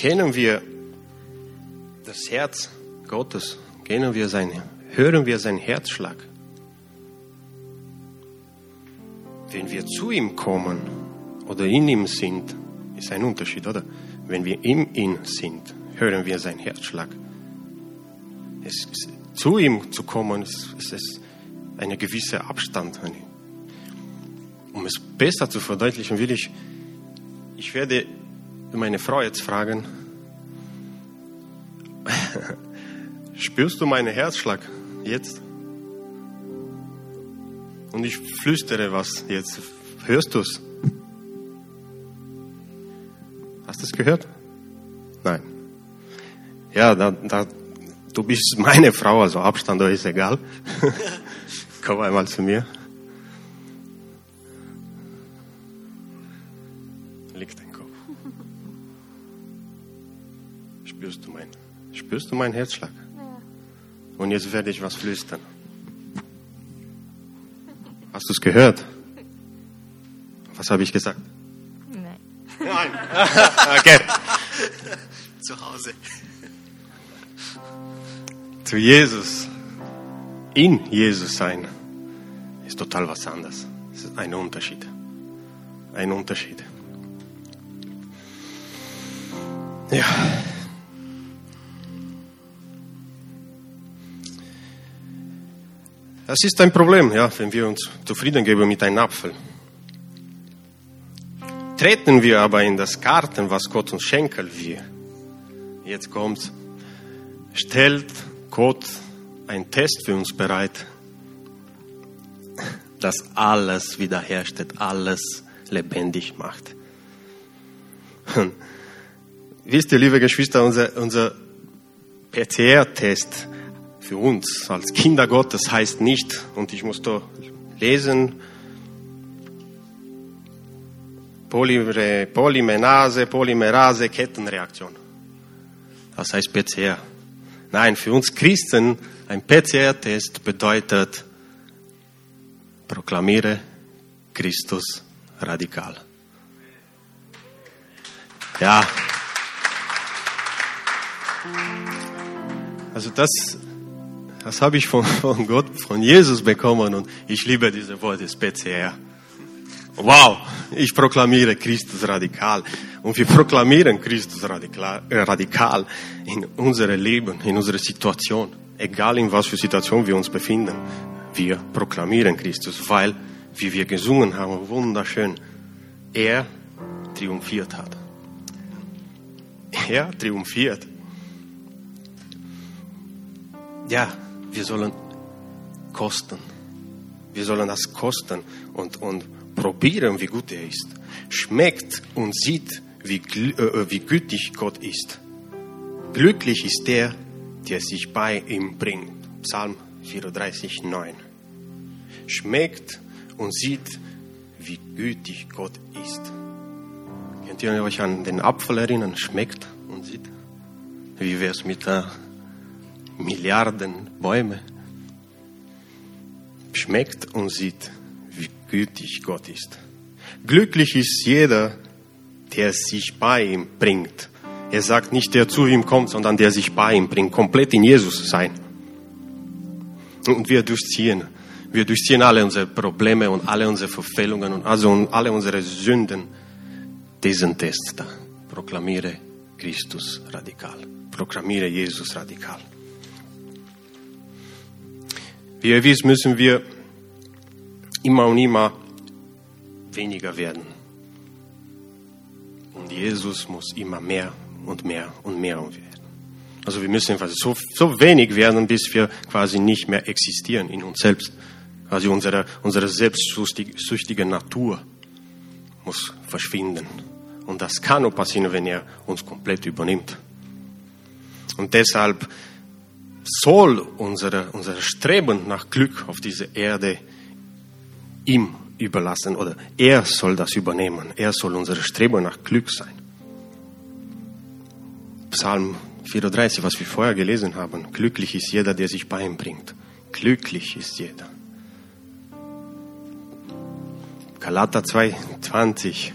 kennen wir das Herz Gottes, kennen wir sein, hören wir seinen Herzschlag. Wenn wir zu ihm kommen oder in ihm sind, ist ein Unterschied, oder? Wenn wir in ihm sind, hören wir seinen Herzschlag. Es, zu ihm zu kommen, ist, ist ein gewisser Abstand. Um es besser zu verdeutlichen, will ich, ich werde meine Frau jetzt fragen, spürst du meinen Herzschlag jetzt? Und ich flüstere was jetzt. Hörst du es? Hast du es gehört? Nein. Ja, da, da, du bist meine Frau, also Abstand ist egal. Komm einmal zu mir. Spürst du mein, spürst du meinen Herzschlag? Und jetzt werde ich was flüstern. Hast du es gehört? Was habe ich gesagt? Nein. Nein. okay. Zu Hause. Zu Jesus, in Jesus sein, ist total was anderes. Es ist ein Unterschied. Ein Unterschied. Ja. Das ist ein Problem, ja, wenn wir uns zufrieden geben mit einem Apfel. Treten wir aber in das Garten, was Gott uns schenken will. Jetzt kommt's. Stellt Gott einen Test für uns bereit, das alles wiederherstellt, alles lebendig macht. Und wisst ihr, liebe Geschwister, unser, unser PCR-Test für uns als Kinder Gottes heißt nicht, und ich muss da lesen, Polymer, Polymerase, Polymerase, Kettenreaktion. Das heißt PCR. Nein, für uns Christen, ein PCR-Test bedeutet, proklamiere Christus radikal. Ja. Also das, das habe ich von, von Gott, von Jesus bekommen und ich liebe diese Worte, PCR. Wow, ich proklamiere Christus radikal. Und wir proklamieren Christus radikal, äh, radikal in unserem Leben, in unserer Situation. Egal in was für Situation wir uns befinden. Wir proklamieren Christus, weil, wie wir gesungen haben, wunderschön, er triumphiert hat. Er triumphiert. Ja, wir sollen kosten. Wir sollen das kosten und, und probieren, wie gut er ist. Schmeckt und sieht, wie, äh, wie gütig Gott ist. Glücklich ist der, der sich bei ihm bringt. Psalm 34, 9. Schmeckt und sieht, wie gütig Gott ist. Könnt ihr euch an den Apfel erinnern? Schmeckt und sieht. Wie wäre es mit der Milliarden Bäume? Schmeckt und sieht, wie gütig Gott ist. Glücklich ist jeder, der sich bei ihm bringt. Er sagt nicht, der zu ihm kommt, sondern der sich bei ihm bringt, komplett in Jesus sein. Und wir durchziehen, wir durchziehen alle unsere Probleme und alle unsere Verfehlungen und also alle unsere Sünden. Diesen Test da. Proklamiere Christus radikal. Proklamiere Jesus radikal. Wie ihr wisst, müssen wir immer und immer weniger werden. Und Jesus muss immer mehr und mehr und mehr werden. Also wir müssen quasi so, so wenig werden, bis wir quasi nicht mehr existieren in uns selbst. Quasi unsere, unsere selbstsüchtige Natur muss verschwinden. Und das kann nur passieren, wenn er uns komplett übernimmt. Und deshalb soll unsere, unser Streben nach Glück auf dieser Erde ihm überlassen oder er soll das übernehmen. Er soll unser Streben nach Glück sein. Psalm 34, was wir vorher gelesen haben. Glücklich ist jeder, der sich bei ihm bringt. Glücklich ist jeder. Galater 2, 20.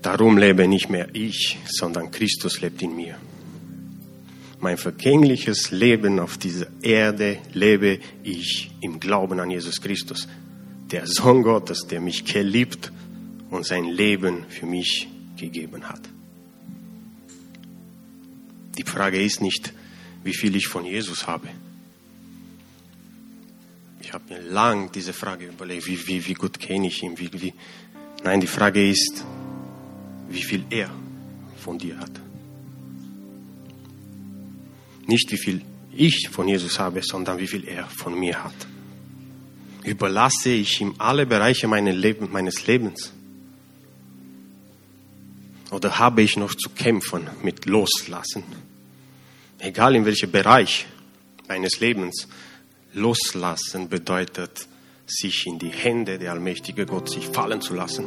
Darum lebe nicht mehr ich, sondern Christus lebt in mir. Mein vergängliches Leben auf dieser Erde lebe ich im Glauben an Jesus Christus, der Sohn Gottes, der mich geliebt und sein Leben für mich gegeben hat. Die Frage ist nicht, wie viel ich von Jesus habe. Ich habe mir lang diese Frage überlegt, wie, wie, wie gut kenne ich ihn. Wie. Nein, die Frage ist, wie viel er von dir hat. Nicht wie viel ich von Jesus habe, sondern wie viel er von mir hat. Überlasse ich ihm alle Bereiche meines Lebens? Oder habe ich noch zu kämpfen mit Loslassen? Egal in welchem Bereich meines Lebens, Loslassen bedeutet, sich in die Hände der allmächtige Gott sich fallen zu lassen.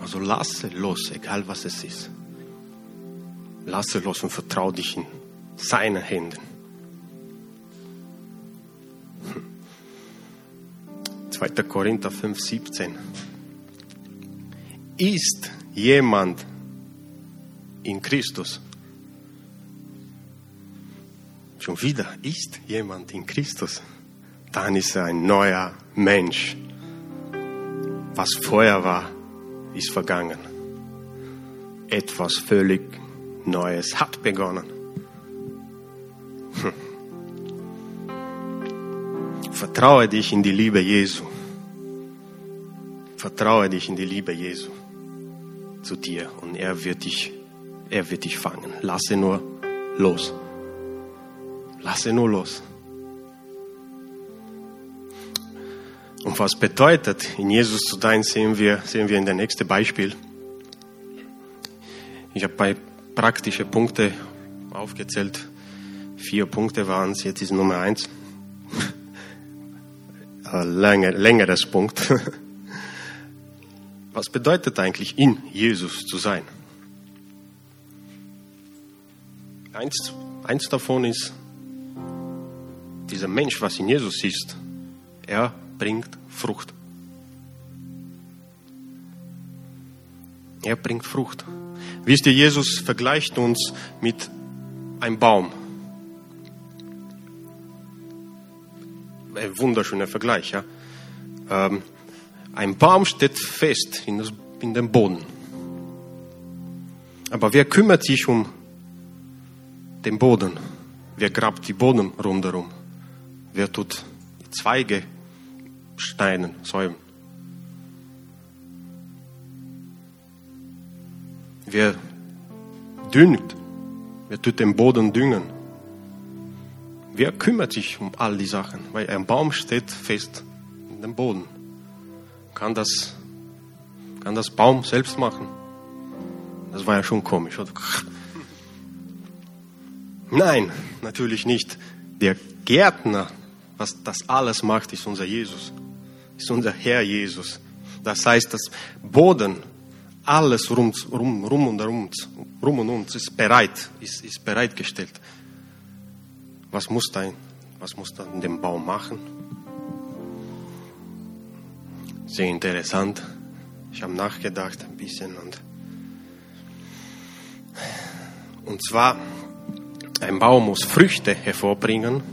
Also lasse los, egal was es ist. Lasse los und vertraue dich in seine Händen. 2. Korinther 5, 17. Ist jemand in Christus? Schon wieder ist jemand in Christus, dann ist er ein neuer Mensch. Was vorher war, ist vergangen. Etwas völlig Neues hat begonnen. Vertraue dich in die Liebe Jesu. Vertraue dich in die Liebe Jesu zu dir und er wird dich, er wird dich fangen. Lasse nur los. Lasse nur los. Und was bedeutet, in Jesus zu sein, sehen wir, sehen wir in der nächsten Beispiel. Ich habe bei praktische Punkte aufgezählt. Vier Punkte waren es, jetzt ist Nummer eins. Länger, längeres Punkt. Was bedeutet eigentlich in Jesus zu sein? Eins, eins davon ist, dieser Mensch, was in Jesus ist, er bringt Frucht. Er bringt Frucht. Wisst ihr, Jesus vergleicht uns mit einem Baum. Ein wunderschöner Vergleich, ja. Ähm, ein Baum steht fest in, das, in dem Boden. Aber wer kümmert sich um den Boden? Wer grabt die Boden rundherum? Wer tut Zweige steinen, säumen? Wer düngt? Wer tut den Boden düngen? Wer kümmert sich um all die Sachen? Weil ein Baum steht fest in dem Boden. Kann das, kann das Baum selbst machen? Das war ja schon komisch? Nein, natürlich nicht. Der Gärtner, was das alles macht, ist unser Jesus. Ist unser Herr Jesus. Das heißt, das Boden, alles rum, rum, rum und rum, rum und uns ist bereit, ist, ist bereitgestellt. Was muss da, was muss da in dem Baum machen? Sehr interessant. Ich habe nachgedacht ein bisschen und und zwar ein Baum muss Früchte hervorbringen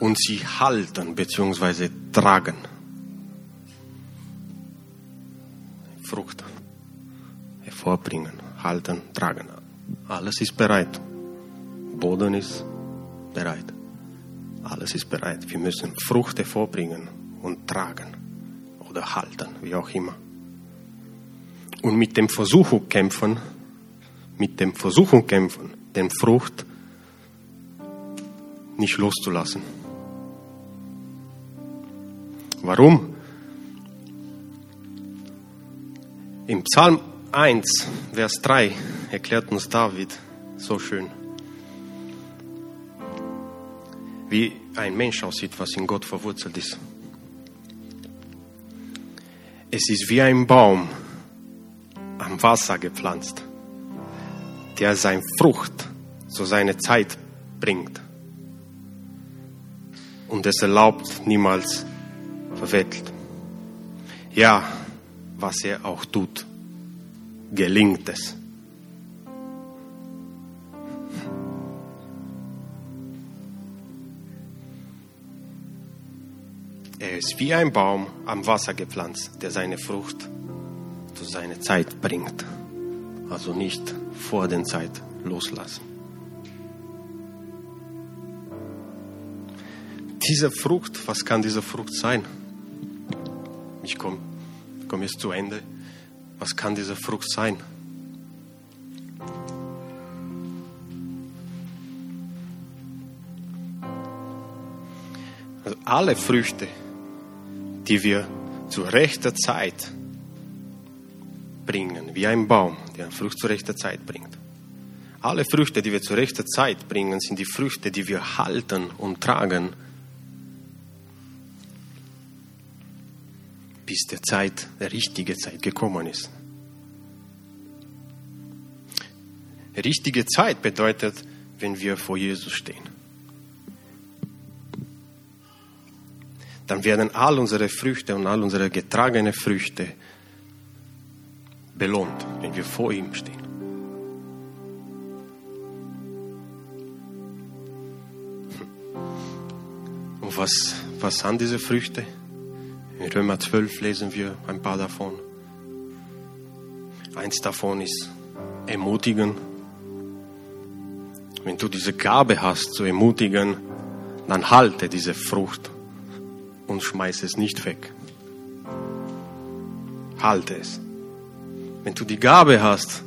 und sie halten bzw. tragen. Frucht hervorbringen, halten, tragen. Alles ist bereit. Boden ist bereit. Alles ist bereit. Wir müssen Frucht hervorbringen und tragen oder halten, wie auch immer. Und mit dem Versuchung kämpfen, mit dem Versuchung kämpfen, den Frucht nicht loszulassen. Warum? Im Psalm 1, Vers 3 erklärt uns David so schön, wie ein Mensch aussieht, was in Gott verwurzelt ist. Es ist wie ein Baum am Wasser gepflanzt, der seine Frucht zu seiner Zeit bringt und es erlaubt niemals verwettelt. Ja, was er auch tut, gelingt es. Er ist wie ein Baum am Wasser gepflanzt, der seine Frucht zu seiner Zeit bringt. Also nicht vor der Zeit loslassen. Diese Frucht, was kann diese Frucht sein? Ich komme komm jetzt zu Ende. Was kann diese Frucht sein? Also alle Früchte, die wir zu rechter Zeit bringen, wie ein Baum, der Frucht zu rechter Zeit bringt. Alle Früchte, die wir zu rechter Zeit bringen, sind die Früchte, die wir halten und tragen, bis der Zeit, der richtige Zeit gekommen ist. Richtige Zeit bedeutet, wenn wir vor Jesus stehen. Dann werden all unsere Früchte und all unsere getragene Früchte belohnt, wenn wir vor ihm stehen. Und was, was sind diese Früchte? In Römer 12 lesen wir ein paar davon. Eins davon ist ermutigen. Wenn du diese Gabe hast zu ermutigen, dann halte diese Frucht und schmeiß es nicht weg. Halte es. Wenn du die Gabe hast,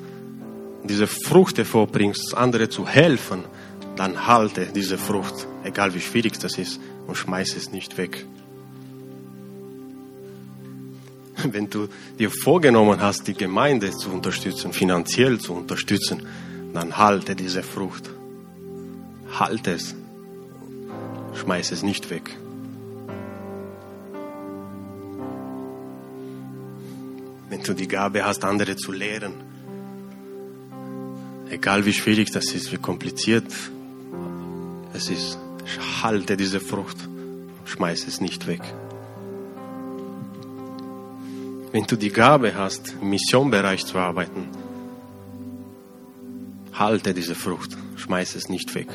diese Frucht hervorbringst, andere zu helfen, dann halte diese Frucht, egal wie schwierig das ist, und schmeiß es nicht weg. Wenn du dir vorgenommen hast, die Gemeinde zu unterstützen, finanziell zu unterstützen, dann halte diese Frucht. Halte es. Schmeiß es nicht weg. Du die Gabe hast, andere zu lehren, egal wie schwierig das ist, wie kompliziert es ist, halte diese Frucht, schmeiß es nicht weg. Wenn du die Gabe hast, im Missionbereich zu arbeiten, halte diese Frucht, schmeiß es nicht weg.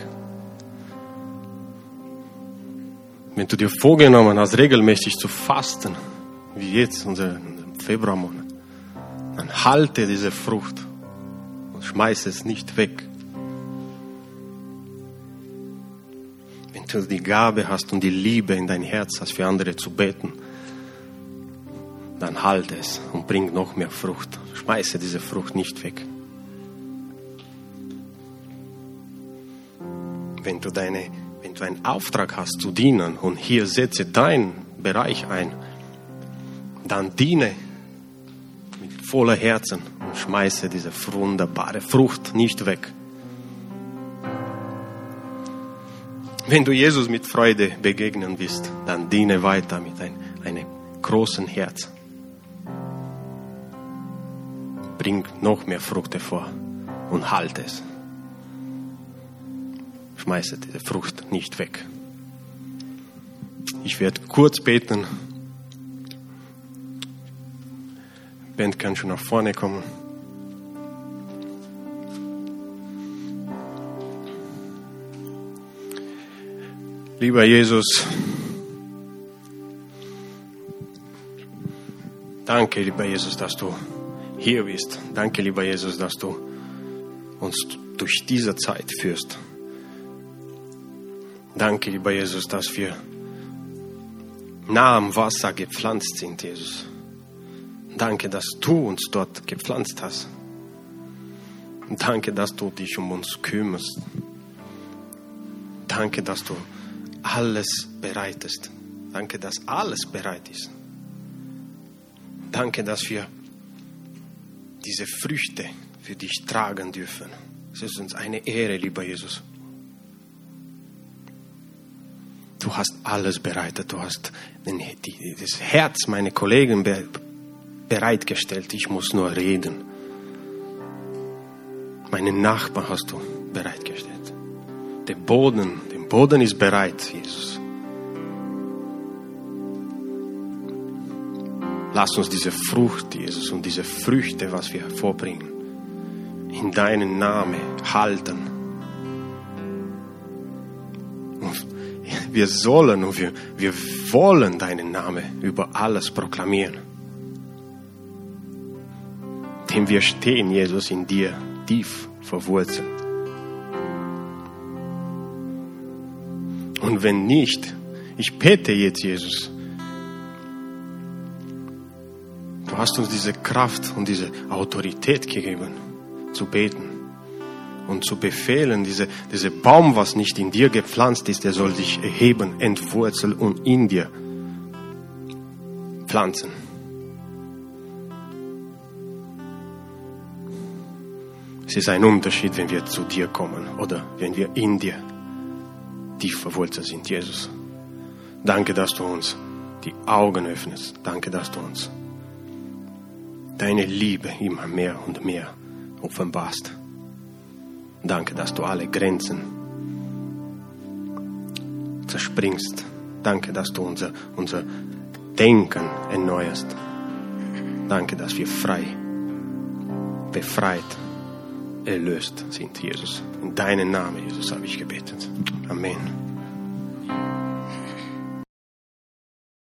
Wenn du dir vorgenommen hast, regelmäßig zu fasten, wie jetzt, unser Februarmonat, dann halte diese Frucht und schmeiß es nicht weg. Wenn du die Gabe hast und die Liebe in dein Herz hast, für andere zu beten, dann halte es und bring noch mehr Frucht. Schmeiße diese Frucht nicht weg. Wenn du, deine, wenn du einen Auftrag hast zu dienen und hier setze deinen Bereich ein, dann diene voller Herzen und schmeiße diese wunderbare Frucht nicht weg. Wenn du Jesus mit Freude begegnen willst, dann diene weiter mit ein, einem großen Herz. Bring noch mehr Frucht hervor und halte es. Schmeiße diese Frucht nicht weg. Ich werde kurz beten. Band kann schon nach vorne kommen. Lieber Jesus, danke, lieber Jesus, dass du hier bist. Danke, lieber Jesus, dass du uns durch diese Zeit führst. Danke, lieber Jesus, dass wir nah am Wasser gepflanzt sind, Jesus. Danke, dass du uns dort gepflanzt hast. Danke, dass du dich um uns kümmerst. Danke, dass du alles bereitest. Danke, dass alles bereit ist. Danke, dass wir diese Früchte für dich tragen dürfen. Es ist uns eine Ehre, lieber Jesus. Du hast alles bereitet. Du hast das Herz meiner Kollegen be, bereitgestellt. Ich muss nur reden. Meinen Nachbarn hast du bereitgestellt. Der Boden, der Boden ist bereit, Jesus. Lass uns diese Frucht, Jesus, und diese Früchte, was wir hervorbringen, in deinen Namen halten. Und wir sollen und wir, wir wollen deinen Namen über alles proklamieren. Denn wir stehen, Jesus, in dir tief verwurzelt. Und wenn nicht, ich bete jetzt, Jesus, du hast uns diese Kraft und diese Autorität gegeben, zu beten und zu befehlen, diese, diese Baum, was nicht in dir gepflanzt ist, der soll sich erheben, entwurzeln und in dir pflanzen. Es ist ein Unterschied, wenn wir zu dir kommen oder wenn wir in dir tief verwurzelt sind, Jesus. Danke, dass du uns die Augen öffnest. Danke, dass du uns deine Liebe immer mehr und mehr offenbarst. Danke, dass du alle Grenzen zerspringst. Danke, dass du unser, unser Denken erneuerst. Danke, dass wir frei, befreit, erlöst sind, Jesus. In deinen Namen, Jesus, habe ich gebetet. Amen.